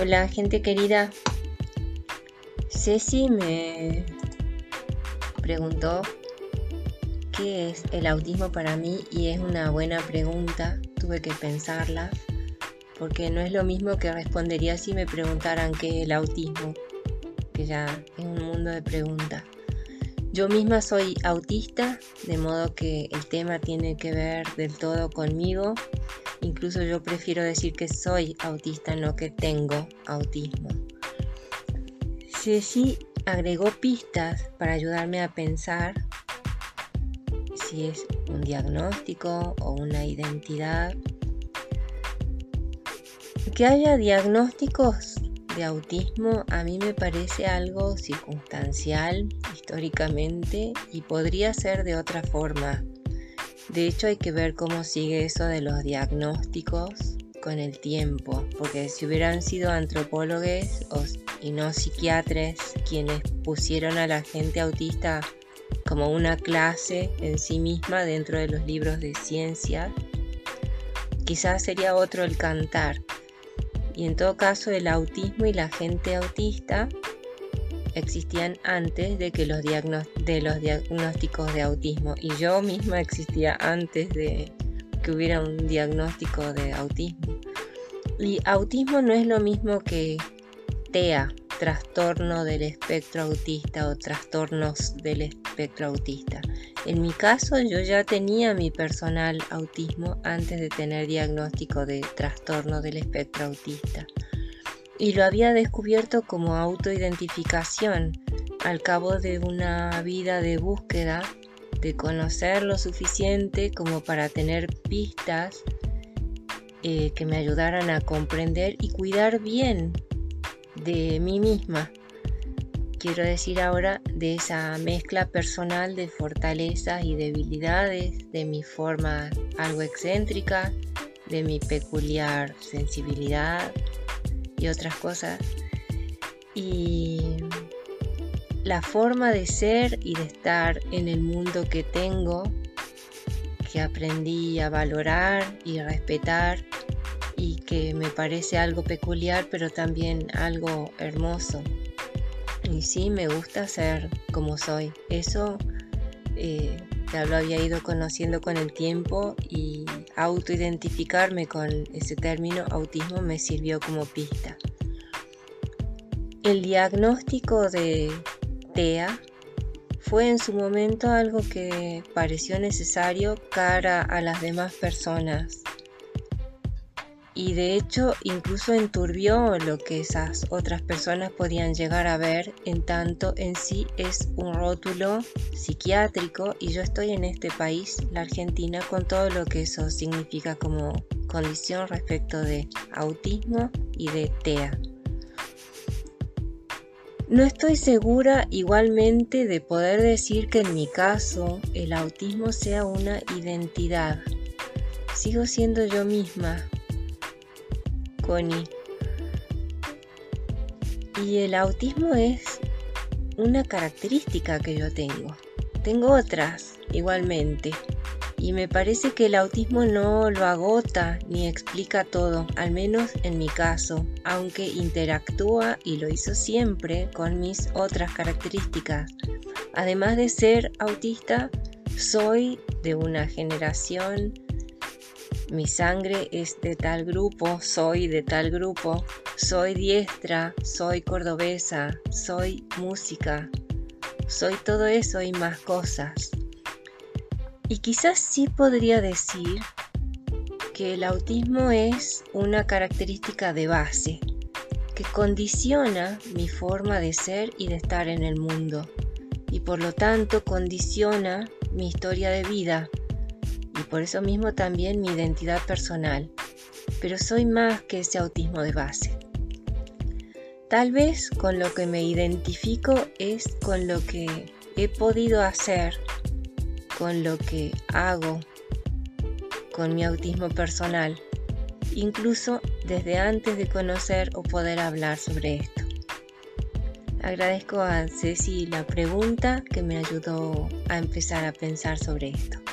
Hola, gente querida. Ceci me preguntó qué es el autismo para mí y es una buena pregunta. Tuve que pensarla porque no es lo mismo que respondería si me preguntaran qué es el autismo, que ya es un mundo de preguntas. Yo misma soy autista, de modo que el tema tiene que ver del todo conmigo Incluso yo prefiero decir que soy autista, no que tengo autismo. Ceci agregó pistas para ayudarme a pensar si es un diagnóstico o una identidad. Que haya diagnósticos de autismo a mí me parece algo circunstancial históricamente y podría ser de otra forma. De hecho, hay que ver cómo sigue eso de los diagnósticos con el tiempo, porque si hubieran sido antropólogos y no psiquiatras quienes pusieron a la gente autista como una clase en sí misma dentro de los libros de ciencia, quizás sería otro el cantar. Y en todo caso, el autismo y la gente autista existían antes de que los, de los diagnósticos de autismo y yo misma existía antes de que hubiera un diagnóstico de autismo. Y autismo no es lo mismo que TEA, trastorno del espectro autista o trastornos del espectro autista. En mi caso yo ya tenía mi personal autismo antes de tener diagnóstico de trastorno del espectro autista y lo había descubierto como autoidentificación al cabo de una vida de búsqueda, de conocer lo suficiente como para tener pistas eh, que me ayudaran a comprender y cuidar bien de mí misma. Quiero decir ahora de esa mezcla personal de fortalezas y debilidades, de mi forma algo excéntrica, de mi peculiar sensibilidad, y otras cosas. Y la forma de ser y de estar en el mundo que tengo, que aprendí a valorar y respetar y que me parece algo peculiar pero también algo hermoso. Y sí, me gusta ser como soy. Eso eh, ya lo había ido conociendo con el tiempo y autoidentificarme con ese término autismo me sirvió como pista. El diagnóstico de TEA fue en su momento algo que pareció necesario cara a las demás personas y de hecho incluso enturbió lo que esas otras personas podían llegar a ver en tanto en sí es un rótulo psiquiátrico y yo estoy en este país, la Argentina, con todo lo que eso significa como condición respecto de autismo y de TEA. No estoy segura igualmente de poder decir que en mi caso el autismo sea una identidad. Sigo siendo yo misma, y el autismo es una característica que yo tengo. Tengo otras igualmente. Y me parece que el autismo no lo agota ni explica todo, al menos en mi caso, aunque interactúa y lo hizo siempre con mis otras características. Además de ser autista, soy de una generación mi sangre es de tal grupo, soy de tal grupo, soy diestra, soy cordobesa, soy música, soy todo eso y más cosas. Y quizás sí podría decir que el autismo es una característica de base que condiciona mi forma de ser y de estar en el mundo y por lo tanto condiciona mi historia de vida y por eso mismo también mi identidad personal, pero soy más que ese autismo de base. Tal vez con lo que me identifico es con lo que he podido hacer, con lo que hago, con mi autismo personal, incluso desde antes de conocer o poder hablar sobre esto. Agradezco a Ceci la pregunta que me ayudó a empezar a pensar sobre esto.